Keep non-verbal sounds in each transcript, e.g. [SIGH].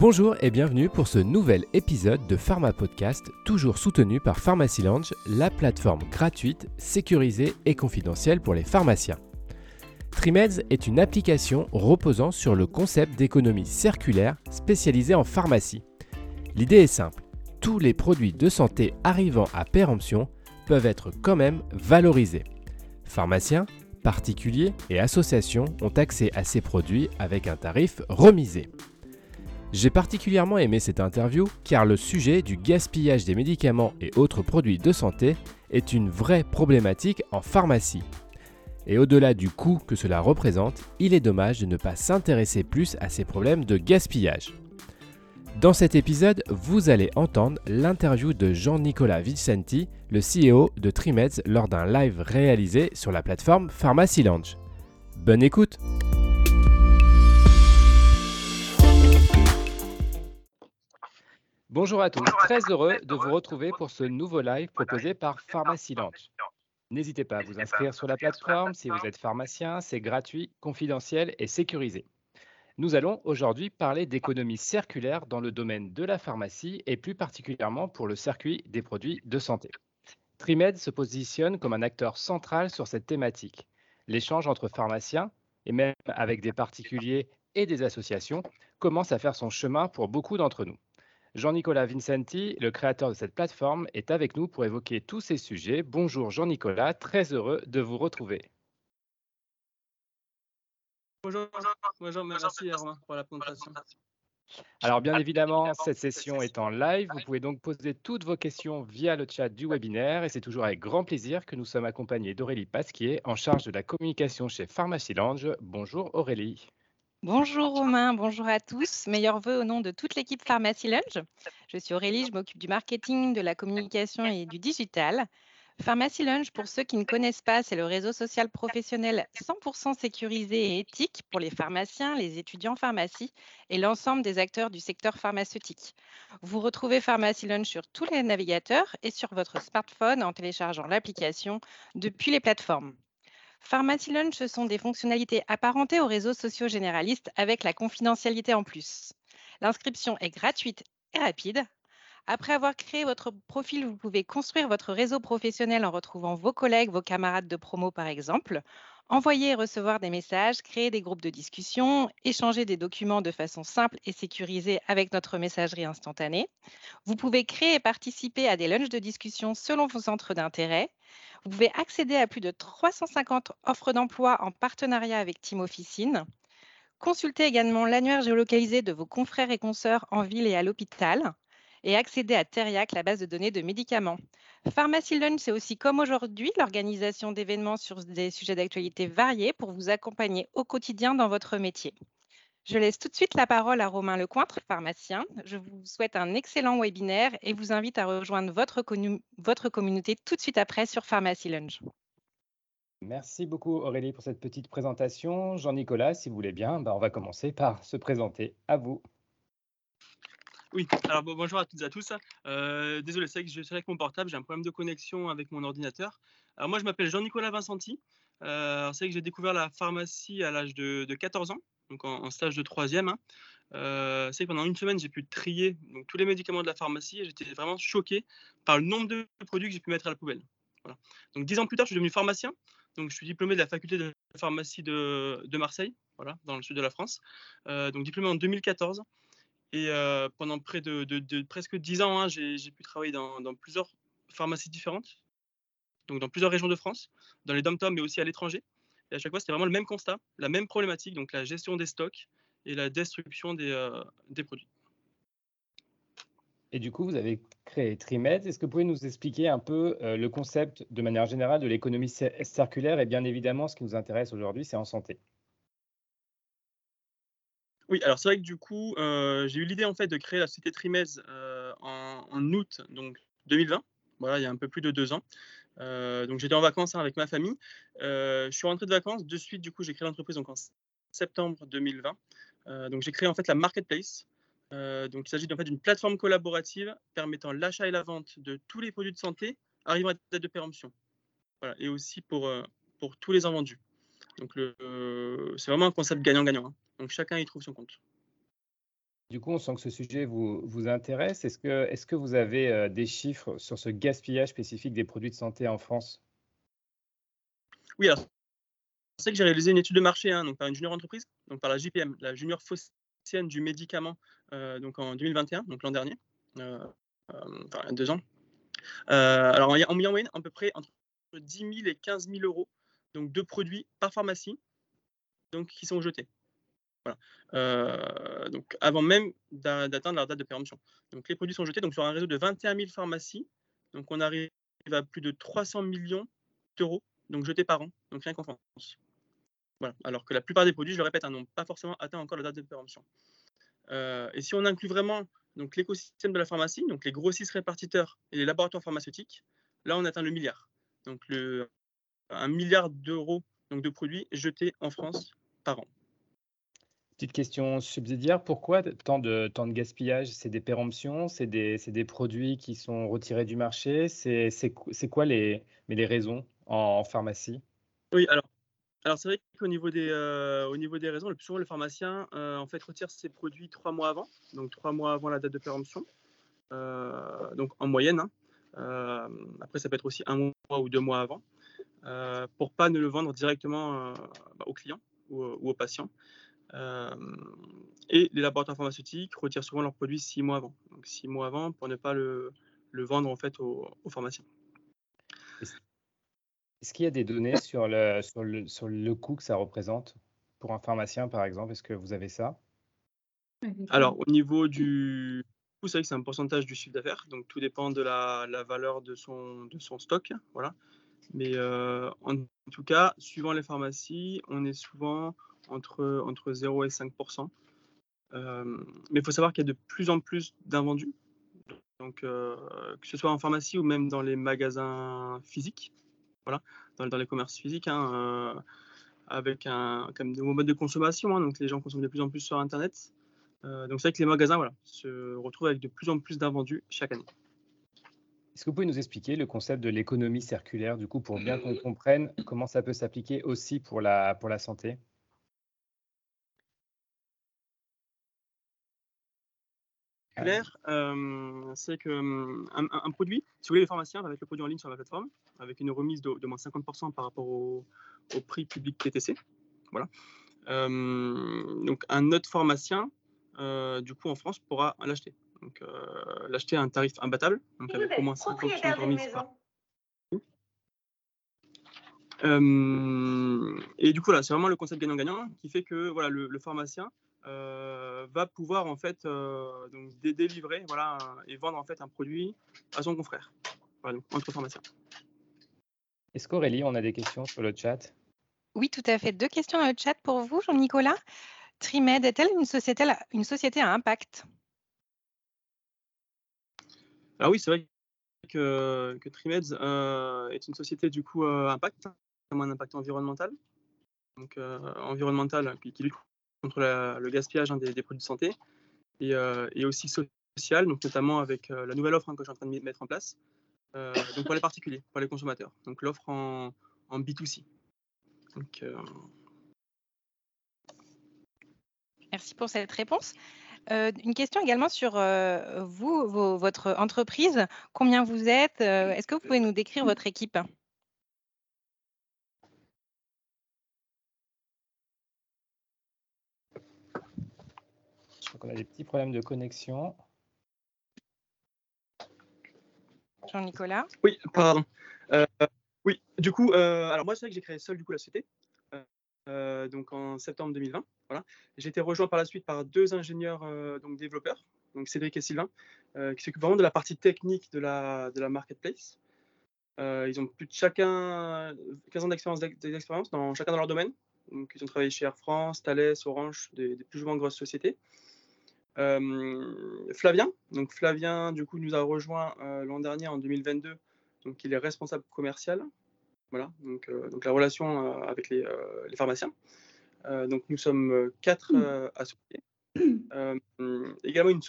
Bonjour et bienvenue pour ce nouvel épisode de Pharma Podcast, toujours soutenu par Pharmacy Lounge, la plateforme gratuite, sécurisée et confidentielle pour les pharmaciens. Trimeds est une application reposant sur le concept d'économie circulaire spécialisée en pharmacie. L'idée est simple, tous les produits de santé arrivant à péremption peuvent être quand même valorisés. Pharmaciens, particuliers et associations ont accès à ces produits avec un tarif remisé. J'ai particulièrement aimé cette interview car le sujet du gaspillage des médicaments et autres produits de santé est une vraie problématique en pharmacie. Et au-delà du coût que cela représente, il est dommage de ne pas s'intéresser plus à ces problèmes de gaspillage. Dans cet épisode, vous allez entendre l'interview de Jean-Nicolas Vicenti, le CEO de Trimeds, lors d'un live réalisé sur la plateforme Pharmacy Lounge. Bonne écoute! Bonjour à tous, très heureux de vous retrouver pour ce nouveau live proposé par Pharmacy Lounge. N'hésitez pas à vous inscrire sur la plateforme si vous êtes pharmacien, c'est gratuit, confidentiel et sécurisé. Nous allons aujourd'hui parler d'économie circulaire dans le domaine de la pharmacie et plus particulièrement pour le circuit des produits de santé. Trimed se positionne comme un acteur central sur cette thématique. L'échange entre pharmaciens et même avec des particuliers et des associations commence à faire son chemin pour beaucoup d'entre nous. Jean-Nicolas Vincenti, le créateur de cette plateforme, est avec nous pour évoquer tous ces sujets. Bonjour Jean-Nicolas, très heureux de vous retrouver. Bonjour, bonjour merci Romain pour la présentation. Alors bien évidemment, cette session est en live. Vous pouvez donc poser toutes vos questions via le chat du webinaire et c'est toujours avec grand plaisir que nous sommes accompagnés d'Aurélie Pasquier en charge de la communication chez Pharmacy Lounge. Bonjour Aurélie. Bonjour Romain, bonjour à tous. Meilleurs voeux au nom de toute l'équipe Pharmacy. Je suis Aurélie, je m'occupe du marketing, de la communication et du digital. Pharmacy Lunch, pour ceux qui ne connaissent pas, c'est le réseau social professionnel 100% sécurisé et éthique pour les pharmaciens, les étudiants pharmacie et l'ensemble des acteurs du secteur pharmaceutique. Vous retrouvez Pharmacy sur tous les navigateurs et sur votre smartphone en téléchargeant l'application depuis les plateformes. Pharmacy Lunch, ce sont des fonctionnalités apparentées aux réseaux sociaux généralistes avec la confidentialité en plus. L'inscription est gratuite et rapide. Après avoir créé votre profil, vous pouvez construire votre réseau professionnel en retrouvant vos collègues, vos camarades de promo par exemple, envoyer et recevoir des messages, créer des groupes de discussion, échanger des documents de façon simple et sécurisée avec notre messagerie instantanée. Vous pouvez créer et participer à des lunchs de discussion selon vos centres d'intérêt. Vous pouvez accéder à plus de 350 offres d'emploi en partenariat avec Team Officine. Consultez également l'annuaire géolocalisé de vos confrères et consoeurs en ville et à l'hôpital et accéder à Teriac, la base de données de médicaments. Pharmacy Lunch, c'est aussi comme aujourd'hui l'organisation d'événements sur des sujets d'actualité variés pour vous accompagner au quotidien dans votre métier. Je laisse tout de suite la parole à Romain Lecointre, pharmacien. Je vous souhaite un excellent webinaire et vous invite à rejoindre votre, communauté tout de suite après sur Pharmacy Lunch. Merci beaucoup Aurélie pour cette petite présentation. Jean-Nicolas, si vous voulez bien, bah, on va commencer par se présenter. À vous. Oui, alors bonjour à toutes et à tous. Euh, désolé, c'est que je suis avec mon portable, j'ai un problème de connexion avec mon ordinateur. Alors moi, je m'appelle Jean-Nicolas Vincenti. Euh, c'est que j'ai découvert la pharmacie à l'âge de, 14 ans donc en, stage de troisième. Hein. Euh, c'est que pendant une semaine, j'ai pu trier donc, tous les médicaments de la pharmacie et j'étais vraiment choqué par le nombre de produits que j'ai pu mettre à la poubelle. Donc dix ans plus tard, je suis devenu pharmacien. Donc je suis diplômé de la faculté de pharmacie de, Marseille, voilà, dans le sud de la France. Euh, donc diplômé en 2014. Et pendant près de, presque dix ans, hein, j'ai pu travailler dans, plusieurs pharmacies différentes, donc dans plusieurs régions de France, dans les dom mais aussi à l'étranger. Et à chaque fois, c'était vraiment le même constat, la même problématique, donc la gestion des stocks et la destruction des, produits. Et du coup, vous avez créé Trimed. Est-ce que vous pouvez nous expliquer un peu le concept de manière générale de l'économie circulaire Et bien évidemment, ce qui nous intéresse aujourd'hui, c'est en santé? Oui, alors c'est vrai que du coup, euh, j'ai eu l'idée en fait de créer la société Trimez en, en, août donc 2020. Voilà, il y a un peu plus de deux ans. Euh, donc j'étais en vacances hein, avec ma famille. Euh, je suis rentré de vacances. De suite, du coup, j'ai créé l'entreprise en septembre 2020. Euh, donc j'ai créé en fait la marketplace. donc il s'agit en fait d'une plateforme collaborative permettant l'achat et la vente de tous les produits de santé arrivant à date de péremption. Voilà, et aussi pour, pour tous les invendus. Donc c'est vraiment un concept gagnant-gagnant. Hein. Donc chacun y trouve son compte. Du coup, on sent que ce sujet vous, vous intéresse. Est-ce que, est que vous avez des chiffres sur ce gaspillage spécifique des produits de santé en France? Oui, alors, c'est que j'ai réalisé une étude de marché hein, donc par une junior entreprise, donc par la JPM, la junior phocéenne du médicament, donc en 2021, donc l'an dernier, enfin deux ans. alors, on mis en moyenne à peu près entre 10 000 et 15 000 euros donc de produits par pharmacie donc, qui sont jetés. Voilà. donc avant même d'atteindre leur date de péremption. Donc les produits sont jetés donc sur un réseau de 21 000 pharmacies. Donc on arrive à plus de 300 millions d'euros donc jetés par an, donc rien qu'en France. Voilà. Alors que la plupart des produits, je le répète, hein, n'ont pas forcément atteint encore la date de péremption. et si on inclut vraiment donc l'écosystème de la pharmacie, donc les grossistes répartiteurs et les laboratoires pharmaceutiques, là on atteint le milliard. Donc le, un milliard d'euros donc de produits jetés en France par an. Petite question subsidiaire, pourquoi tant de, tant de gaspillage? C'est des péremptions, c'est des, des, produits qui sont retirés du marché? C'est quoi les, mais les raisons en, pharmacie? Oui, alors, alors c'est vrai qu'au niveau, des, euh, au niveau des raisons, le plus souvent le pharmacien euh, en fait, retire ses produits trois mois avant, donc trois mois avant la date de péremption, euh, donc en moyenne. Hein. après, ça peut être aussi un mois ou deux mois avant, pour pas ne le vendre directement bah, aux clients ou, ou aux patients. Euh, et les laboratoires pharmaceutiques retirent souvent leurs produits six mois avant. Donc six mois avant pour ne pas le, le vendre en fait aux, pharmaciens. Est-ce qu'il y a des données [LAUGHS] sur le, sur, le, sur le coût que ça représente pour un pharmacien, par exemple? Est-ce que vous avez ça? Alors, au niveau du coût, c'est vrai que c'est un pourcentage du chiffre d'affaires, donc tout dépend de la, la, valeur de son, de son stock. Voilà. Mais euh, en tout cas, suivant les pharmacies, on est souvent entre, entre 0 et 5% euh, Mais il faut savoir qu'il y a de plus en plus d'invendus, euh, que ce soit en pharmacie ou même dans les magasins physiques, voilà, dans, les commerces physiques, hein, euh, avec un comme de nouveaux modes de consommation, hein, donc les gens consomment de plus en plus sur Internet. donc c'est vrai que les magasins voilà, se retrouvent avec de plus en plus d'invendus chaque année. Est-ce que vous pouvez nous expliquer le concept de l'économie circulaire, du coup, pour bien qu'on comprenne comment ça peut s'appliquer aussi pour la, pour la santé? Euh, c'est que euh, un, produit, si vous voulez, les pharmaciens va mettre le produit en ligne sur la plateforme avec une remise de, moins 50% par rapport au, prix public TTC. Voilà. Euh, donc un autre pharmacien, du coup en France, pourra l'acheter. Donc l'acheter à un tarif imbattable, donc avec au moins 50% de remise par et du coup, là, c'est vraiment le concept gagnant-gagnant qui fait que voilà, le pharmacien euh, va pouvoir en fait euh, donc délivrer voilà, et vendre en fait un produit à son confrère, voilà, donc, entre pharmaciens. Est-ce qu'Aurélie, on a des questions sur le chat? Oui, tout à fait. Deux questions dans le chat pour vous, Jean-Nicolas. Trimed est-elle une société, une société à impact? Ah oui, c'est vrai que, que Trimed euh, est une société du coup à impact, un impact environnemental. Donc environnemental qui, qui lutte contre le gaspillage hein, des, produits de santé et, euh, aussi social, donc notamment avec euh, la nouvelle offre hein, que je suis en train de mettre en place, euh, donc pour les particuliers, pour les consommateurs, donc l'offre en, B2C. Merci pour cette réponse. Une question également sur vous, votre entreprise. Combien vous êtes Est-ce que vous pouvez nous décrire votre équipe? On a des petits problèmes de connexion. Jean-Nicolas Oui, pardon. Euh, oui, du coup, euh, alors moi, c'est vrai que j'ai créé seul du coup la société, euh, donc en septembre 2020. Voilà. J'ai été rejoint par la suite par deux ingénieurs donc développeurs, donc Cédric et Sylvain, qui s'occupent vraiment de la partie technique de la, de la marketplace. ils ont plus de chacun 15 ans d'expérience dans chacun dans leur domaine. Donc, ils ont travaillé chez Air France, Thales, Orange, des, plus ou moins grosses sociétés. Euh, Flavien, donc Flavien du coup nous a rejoint euh, l'an dernier en 2022, donc il est responsable commercial. Voilà, donc, euh, donc la relation avec les, pharmaciens. donc nous sommes quatre mmh. associés. également une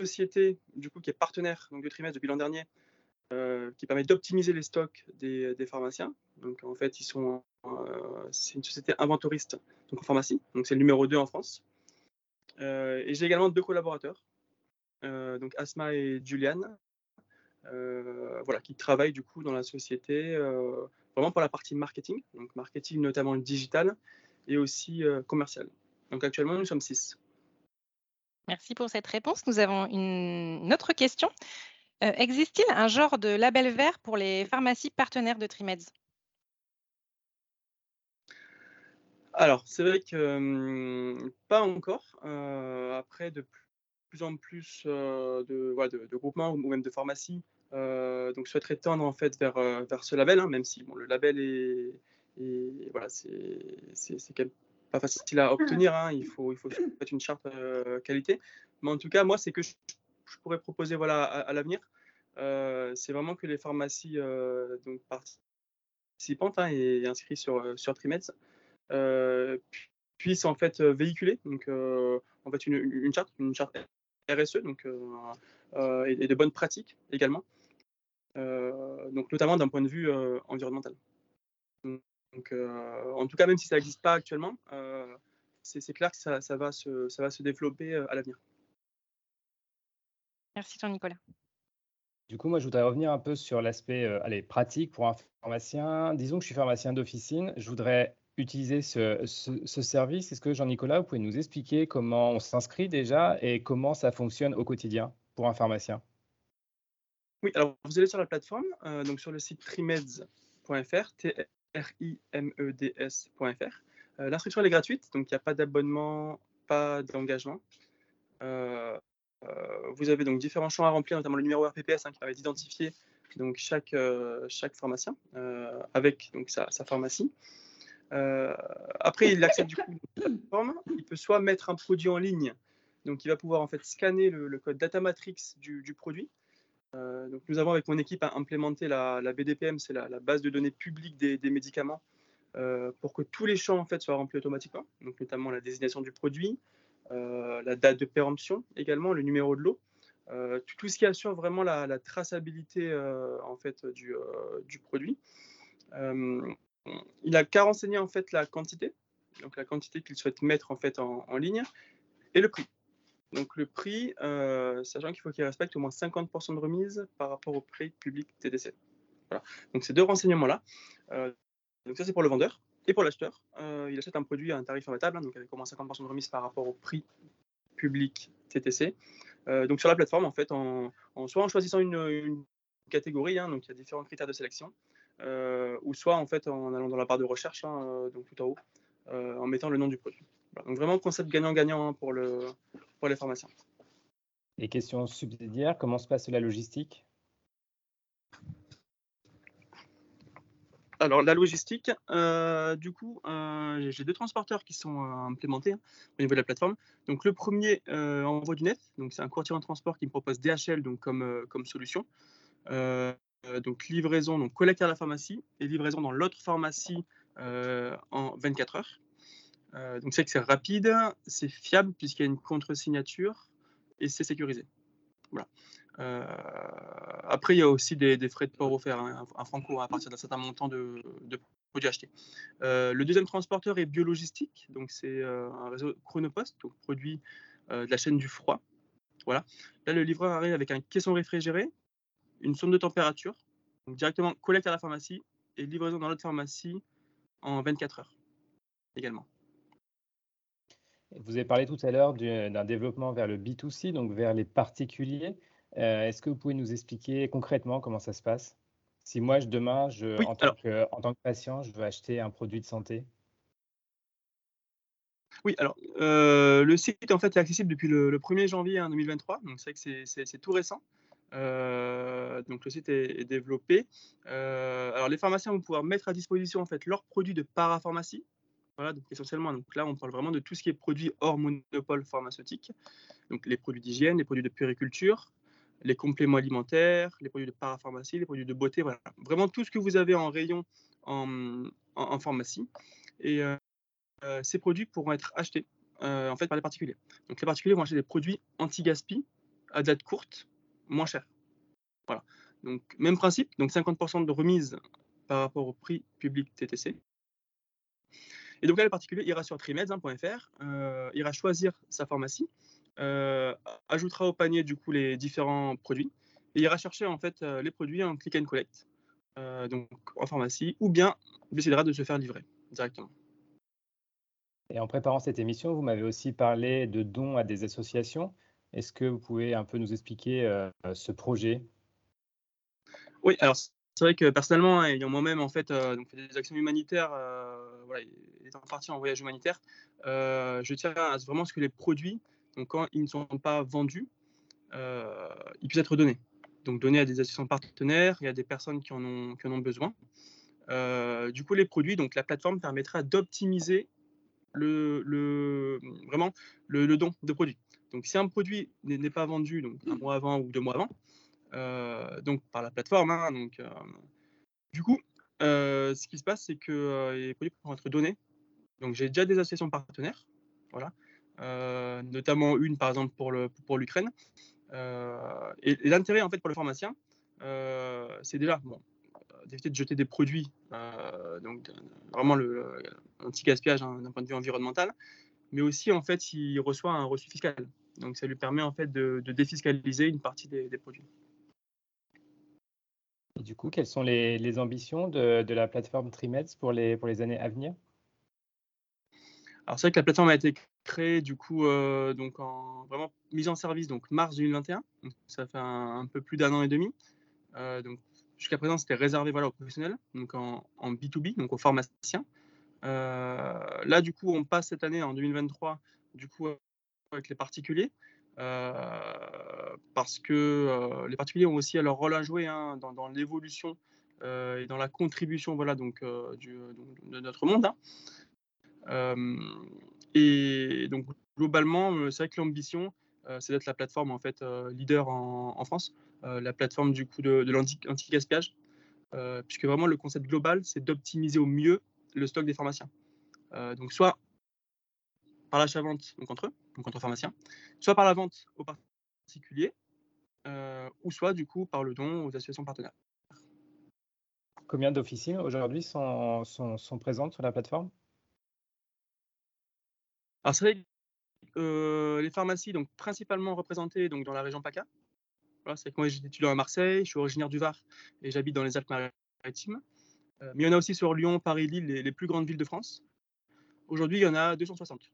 société du coup qui est partenaire donc, de trimestre depuis l'an dernier, qui permet d'optimiser les stocks des, des, pharmaciens. Donc en fait, ils sont, c'est une société inventoriste donc en pharmacie. Donc c'est le numéro 2 en France. et j'ai également deux collaborateurs, donc Asma et Julian, voilà, qui travaillent du coup dans la société vraiment pour la partie marketing, donc marketing notamment digital et aussi commercial. Donc actuellement, nous sommes six. Merci pour cette réponse. Nous avons une autre question. Existe-t-il un genre de label vert pour les pharmacies partenaires de Trimeds Alors, c'est vrai que pas encore. après, de plus en plus de, de, groupements ou même de pharmacies donc souhaiteraient tendre en fait vers, vers ce label, hein, même si bon, le label est, voilà, c'est quand même pas facile à obtenir. Hein. il faut il faut mettre une charte qualité. Mais en tout cas, moi, c'est que je, pourrais proposer voilà à, l'avenir. c'est vraiment que les pharmacies donc participantes hein, et inscrites sur sur Trimeds puissent en fait véhiculer donc en fait une, une, charte une charte RSE donc et de bonnes pratiques également euh, donc notamment d'un point de vue euh, environnemental. Donc, euh, en tout cas, même si ça n'existe pas actuellement, c'est clair que ça, va se, ça va se développer à l'avenir. Merci Jean-Nicolas. Du coup, moi, je voudrais revenir un peu sur l'aspect pratique pour un pharmacien. Disons que je suis pharmacien d'officine. Je voudrais utiliser ce, ce service. Est-ce que Jean-Nicolas, vous pouvez nous expliquer comment on s'inscrit déjà et comment ça fonctionne au quotidien pour un pharmacien? Oui, alors vous allez sur la plateforme, euh, donc sur le site trimeds.fr, T-R-I-M-E-D-S.fr. Euh, l'instruction est gratuite, donc il n'y a pas d'abonnement, pas d'engagement. Euh, vous avez donc différents champs à remplir, notamment le numéro RPPS hein, qui permet d'identifier chaque, chaque pharmacien avec donc sa, pharmacie. après, il accède du coup à la plateforme. Il peut soit mettre un produit en ligne, donc il va pouvoir en fait scanner le, code data matrix du, du produit donc nous avons avec mon équipe implémenté la, BDPM, c'est la, base de données publique des, médicaments, euh, pour que tous les champs en fait soient remplis automatiquement, donc notamment la désignation du produit, euh, la date de péremption également, le numéro de l'eau, tout, ce qui assure vraiment la, traçabilité en fait du, du produit. il a qu'à renseigner en fait la quantité, donc la quantité qu'il souhaite mettre en fait en ligne, et le prix. Donc le prix, euh, sachant qu'il faut qu'il respecte au moins 50% de remise par rapport au prix public TDC. Voilà. Donc ces deux renseignements-là. Euh, donc ça c'est pour le vendeur. Et pour l'acheteur, euh, il achète un produit à un tarif imbattable, hein, donc avec au moins 50% de remise par rapport au prix public TTC. donc sur la plateforme, en fait, en, soit en choisissant une, catégorie, hein, donc il y a différents critères de sélection, ou soit en fait en allant dans la barre de recherche, hein, donc tout en haut, en mettant le nom du produit. Donc vraiment concept gagnant-gagnant pour, le, pour les pharmaciens. Et question subsidiaire, comment se passe la logistique? Alors la logistique, euh, du coup, euh, j'ai deux transporteurs qui sont euh, implémentés hein, au niveau de la plateforme. Donc le premier envoie du net, donc c'est un courtier en transport qui me propose DHL donc comme, comme solution. donc livraison, donc collecte à la pharmacie et livraison dans l'autre pharmacie en 24 heures. Euh, donc c'est que c'est rapide, c'est fiable puisqu'il y a une contre-signature et c'est sécurisé. Voilà. Euh, après, il y a aussi des, frais de port offerts, hein, un, franco à partir d'un certain montant de, produits achetés. Euh, le deuxième transporteur est biologistique, donc c'est un réseau Chronopost, donc produit de la chaîne du froid. Voilà. Là, le livreur arrive avec un caisson réfrigéré, une sonde de température, directement collecte à la pharmacie et livraison dans l'autre pharmacie en 24 heures également. Vous avez parlé tout à l'heure d'un développement vers le B2C, donc vers les particuliers. Euh, est-ce que vous pouvez nous expliquer concrètement comment ça se passe? Si moi, je, demain, je, en, tant que, en, tant que, patient, je veux acheter un produit de santé? Oui, alors euh, le site en fait est accessible depuis le, 1er janvier 2023, donc c'est vrai que c'est tout récent. Euh, donc le site est, développé. alors les pharmaciens vont pouvoir mettre à disposition en fait leurs produits de parapharmacie, essentiellement, donc là, on parle vraiment de tout ce qui est produit hors monopole pharmaceutique, donc les produits d'hygiène, les produits de puriculture, les compléments alimentaires, les produits de parapharmacie, les produits de beauté, voilà, vraiment tout ce que vous avez en rayon en, en, pharmacie. Et euh, euh, ces produits pourront être achetés euh, en fait par les particuliers. Donc les particuliers vont acheter des produits anti-gaspi à date courte, moins cher. Voilà. Donc même principe, donc 50% de remise par rapport au prix public TTC. Et donc là, le particulier ira sur trimeds.fr, ira choisir sa pharmacie, ajoutera au panier du coup les différents produits et ira chercher en fait les produits en click and collect, donc en pharmacie, ou bien décidera de se faire livrer directement. Et en préparant cette émission, vous m'avez aussi parlé de dons à des associations. Est-ce que vous pouvez un peu nous expliquer ce projet? Oui, alors c'est vrai que personnellement, hein, ayant moi-même en fait, euh, des actions humanitaires, euh, étant parti en voyage humanitaire, euh, je tiens à vraiment ce que les produits, donc quand ils ne sont pas vendus, ils puissent être donnés. Donc donnés à des associations partenaires et à des personnes qui en ont, besoin. du coup, les produits, donc la plateforme permettra d'optimiser le, vraiment le, le, don de produits. Donc si un produit n'est pas vendu donc un mois avant ou deux mois avant, donc par la plateforme. Hein, donc, euh, du coup, euh, ce qui se passe, c'est que les produits pourront être donnés. Donc j'ai déjà des associations partenaires, voilà, notamment une par exemple pour le l'Ukraine. et, l'intérêt en fait pour le pharmacien, c'est déjà d'éviter de jeter des produits, donc vraiment le, anti-gaspillage hein, d'un point de vue environnemental, mais aussi en fait il reçoit un reçu fiscal. Donc ça lui permet en fait de, défiscaliser une partie des produits. Et du coup, quelles sont les, ambitions de, la plateforme Trimeds pour les, pour les années à venir? Alors, c'est vrai que la plateforme a été créée, du coup, euh, donc en, vraiment mise en service, donc mars 2021. ça fait un, peu plus d'un an et demi. Euh, donc, jusqu'à présent, c'était réservé voilà, aux professionnels, donc en, B2B, donc aux pharmaciens. Euh, là, du coup, on passe cette année, en 2023, du coup, avec les particuliers. Euh, parce que euh, les particuliers ont aussi leur rôle à jouer hein, dans, l'évolution euh, et dans la contribution voilà, donc, de notre monde. Hein. et donc globalement, c'est vrai que l'ambition, c'est d'être la plateforme en fait leader en, France, la plateforme du coup de, de l'anti-gaspillage, puisque vraiment le concept global, c'est d'optimiser au mieux le stock des pharmaciens. donc soit par l'achat-vente donc entre eux, donc entre pharmaciens, soit par la vente aux particuliers, euh, ou soit du coup par le don aux associations partenaires. Combien d'officines aujourd'hui sont, sont, présentes sur la plateforme? Alors c'est vrai euh, les pharmacies donc principalement représentées donc dans la région PACA. Voilà, c'est que moi j'étais étudiant à Marseille, je suis originaire du Var et j'habite dans les Alpes-Maritimes. Euh, mais il y en a aussi sur Lyon, Paris, Lille, les, les plus grandes villes de France. Aujourd'hui, il y en a 260.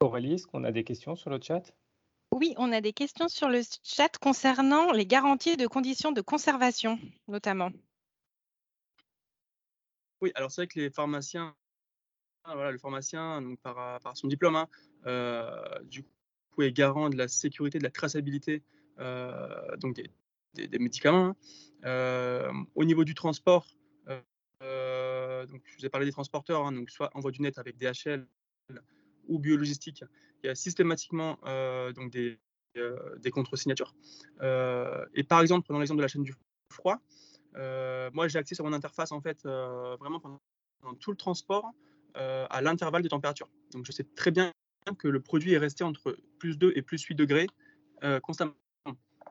Aurélie, est-ce qu'on a des questions sur le chat? Oui, on a des questions sur le chat concernant les garanties de conditions de conservation, notamment. Oui, alors c'est vrai que les pharmaciens, voilà, le pharmacien, donc par, son diplôme, hein, euh, du coup, est garant de la sécurité, de la traçabilité euh, donc des, médicaments. Hein. Euh, au niveau du transport, donc je vous ai parlé des transporteurs, hein, donc soit en voie du net avec DHL, ou biologistique, il y a systématiquement euh, donc des, euh, des contre-signatures. Euh, et par exemple, prenons l'exemple de la chaîne du froid, moi j'ai accès sur mon interface en fait vraiment pendant, tout le transport à l'intervalle de température. Donc je sais très bien que le produit est resté entre plus 2 et plus 8 degrés constamment.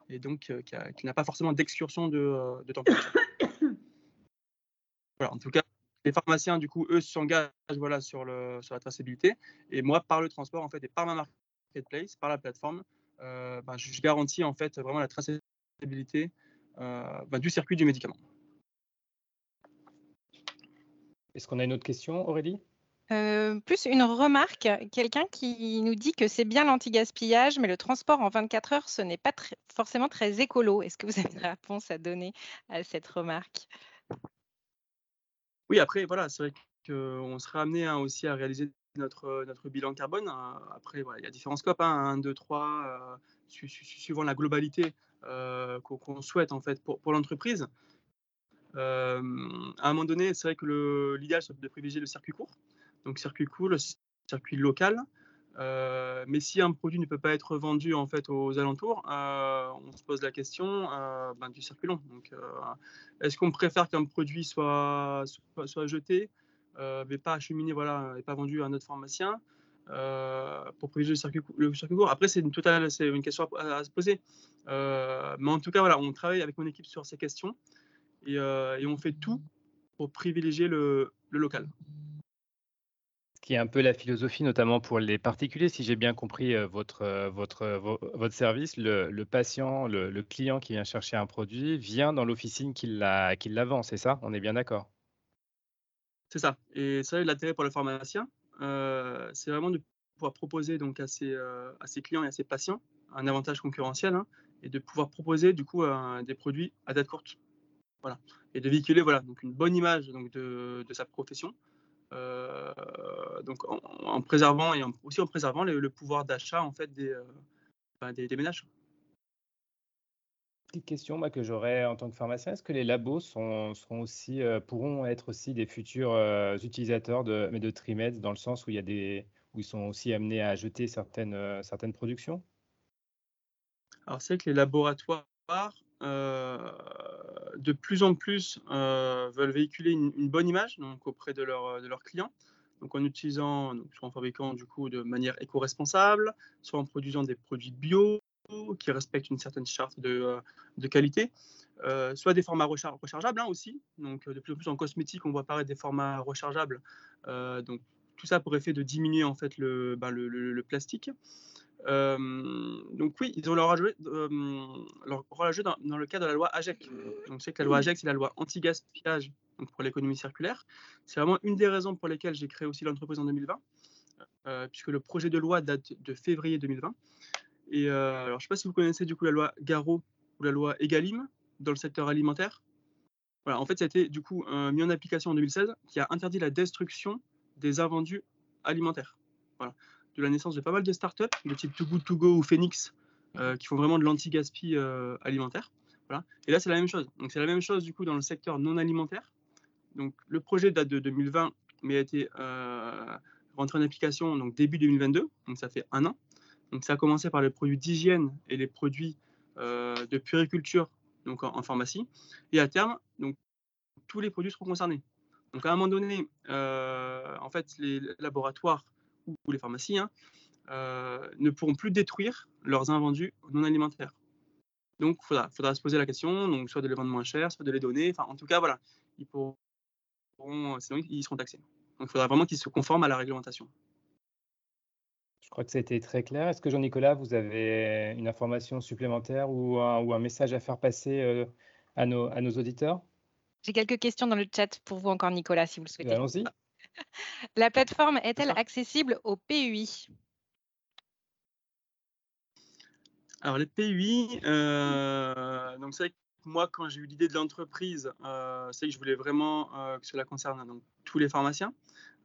Et donc qui n'a pas forcément d'excursion de, de température. [COUGHS] Voilà, en tout cas, les pharmaciens, du coup, eux s'engagent voilà, sur, le, sur la traçabilité. Et moi, par le transport, en fait, et par ma marketplace, par la plateforme, euh, bah, je, garantis en fait vraiment la traçabilité euh, bah, du circuit du médicament. Est-ce qu'on a une autre question, Aurélie? Euh, plus une remarque, quelqu'un qui nous dit que c'est bien l'anti-gaspillage, mais le transport en 24 heures, ce n'est pas forcément très écolo. Est-ce que vous avez une réponse à donner à cette remarque? Après, voilà, c'est vrai qu'on sera amené hein, aussi à réaliser notre, bilan carbone. Hein. Après, voilà, il y a différents scopes, hein, 1, 2, 3, suivant la globalité qu'on souhaite en fait pour, l'entreprise. À un moment donné, c'est vrai que l'idéal serait de privilégier le circuit court. Donc, circuit court, le circuit local, euh, mais si un produit ne peut pas être vendu en fait aux alentours, euh, on se pose la question euh, ben, du circulant. Donc, est-ce qu'on préfère qu'un produit soit, jeté, mais pas acheminé, voilà, et pas vendu à un autre pharmacien pour privilégier le circuit, le court? Après, c'est une question à, se poser. mais en tout cas, voilà, on travaille avec mon équipe sur ces questions et, on fait tout pour privilégier le local qui est un peu la philosophie, notamment pour les particuliers, si j'ai bien compris euh, votre, euh, votre, euh, votre service, le, patient, le, client qui vient chercher un produit vient dans l'officine qui l'a vend, c'est ça? On est bien d'accord? C'est ça. Et ça, l'intérêt pour le pharmacien, c'est vraiment de pouvoir proposer donc à ses, à ses clients et à ses patients un avantage concurrentiel hein, et de pouvoir proposer du coup des produits à date courte. Voilà. Et de véhiculer voilà, donc une bonne image donc, de, de sa profession donc en, préservant et aussi en préservant le, pouvoir d'achat en fait des, euh, des, ménages petite question que j'aurais en tant que pharmacien. Est-ce que les labos sont, seront aussi, euh, pourront être aussi des futurs utilisateurs de, mais de Trimed dans le sens où, il y a des, où ils sont aussi amenés à jeter certaines, certaines productions? Alors, c'est que les laboratoires de plus en plus euh, veulent véhiculer une, bonne image donc, auprès de, de leurs clients. Donc en utilisant, soit en fabriquant du coup de manière éco-responsable, soit en produisant des produits bio qui respectent une certaine charte de, euh, de qualité, euh, soit des formats rechargeables hein, aussi. Donc de plus en plus en cosmétique, on voit apparaître des formats rechargeables. donc tout ça pour effet de diminuer en fait le, ben, le, le plastique donc oui, ils ont leur rôle à jouer dans, le cadre de la loi AGEC. Donc c'est que la loi AGEC, c'est la loi anti-gaspillage pour l'économie circulaire. C'est vraiment une des raisons pour lesquelles j'ai créé aussi l'entreprise en 2020, euh, puisque le projet de loi date de février 2020. Et euh, alors, je ne sais pas si vous connaissez du coup la loi Garot ou la loi Egalim dans le secteur alimentaire. Voilà, en fait, ça a été du coup mis en application en 2016 qui a interdit la destruction des invendus alimentaires. Voilà de la naissance de pas mal de startups de type Too Good To Go ou Phoenix euh, qui font vraiment de l'anti-gaspi euh, alimentaire. Voilà. Et là, c'est la même chose. Donc, c'est la même chose du coup dans le secteur non alimentaire. Donc, le projet date de 2020, mais a été euh, rentré en application donc début 2022. Donc, ça fait un an. Donc, ça a commencé par les produits d'hygiène et les produits de puriculture donc en, pharmacie. Et à terme, donc, tous les produits seront concernés. Donc, à un moment donné, en fait, les laboratoires ou les pharmacies hein, euh, ne pourront plus détruire leurs invendus non alimentaires. Donc, il faudra, faudra, se poser la question, donc soit de les vendre moins cher, soit de les donner. Enfin, en tout cas, voilà, ils pourront, sinon ils seront taxés. Donc, il faudra vraiment qu'ils se conforment à la réglementation. Je crois que ça a été très clair. Est-ce que Jean-Nicolas, vous avez une information supplémentaire ou un, ou un message à faire passer euh, à, nos, à nos auditeurs? J'ai quelques questions dans le chat pour vous encore, Nicolas, si vous le souhaitez. Allons-y. [LAUGHS] La plateforme est-elle accessible aux PUI Alors les PUI, euh, donc c'est que moi quand j'ai eu l'idée de l'entreprise, euh, c'est que je voulais vraiment euh, que cela concerne donc, tous les pharmaciens,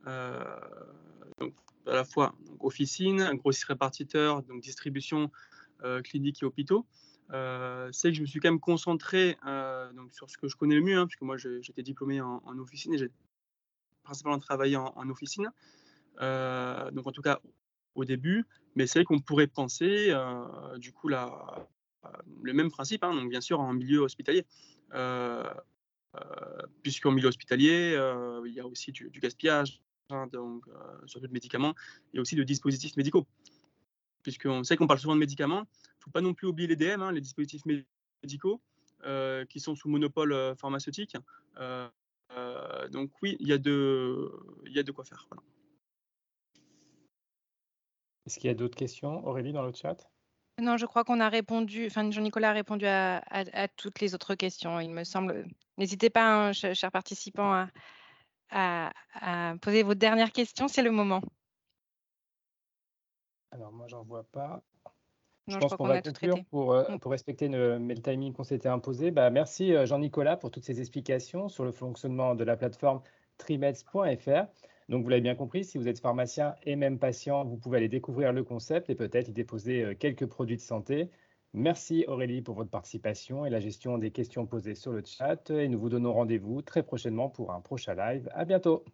donc à la fois donc, officine, grossiste répartiteur, donc distribution, clinique et hôpitaux. c'est que je me suis quand même concentré donc, sur ce que je connais le mieux, hein, puisque moi j'étais diplômé en, en officine et j'ai principalement travaillé en, officine, euh, donc en tout cas au début, mais c'est vrai qu'on pourrait penser euh, du coup la, euh, le même principe, hein, donc bien sûr en milieu hospitalier. puisqu'en milieu hospitalier, il y a aussi du, gaspillage, hein, donc, surtout de médicaments, et aussi de dispositifs médicaux. Puisqu'on sait qu'on parle souvent de médicaments, il ne faut pas non plus oublier les DM, hein, les dispositifs médicaux, qui sont sous monopole pharmaceutique. Donc oui, il y, a de, il y a de quoi faire. Est-ce qu'il y a d'autres questions, Aurélie, dans le chat? Non, je crois qu'on a répondu, enfin, Jean-Nicolas a répondu à, toutes les autres questions, il me semble. N'hésitez pas, hein, chers participants, à, à, poser vos dernières questions, c'est le moment. Alors, moi, j'en vois pas je, pense qu'on va conclure pour, euh, mm. pour respecter le, le timing qu'on s'était imposé. Bah, merci euh, Jean-Nicolas pour toutes ces explications sur le fonctionnement de la plateforme trimeds.fr. Donc, vous l'avez bien compris, si vous êtes pharmacien et même patient, vous pouvez aller découvrir le concept et peut-être y déposer euh, quelques produits de santé. Merci Aurélie pour votre participation et la gestion des questions posées sur le chat. Et nous vous donnons rendez-vous très prochainement pour un prochain live. À bientôt.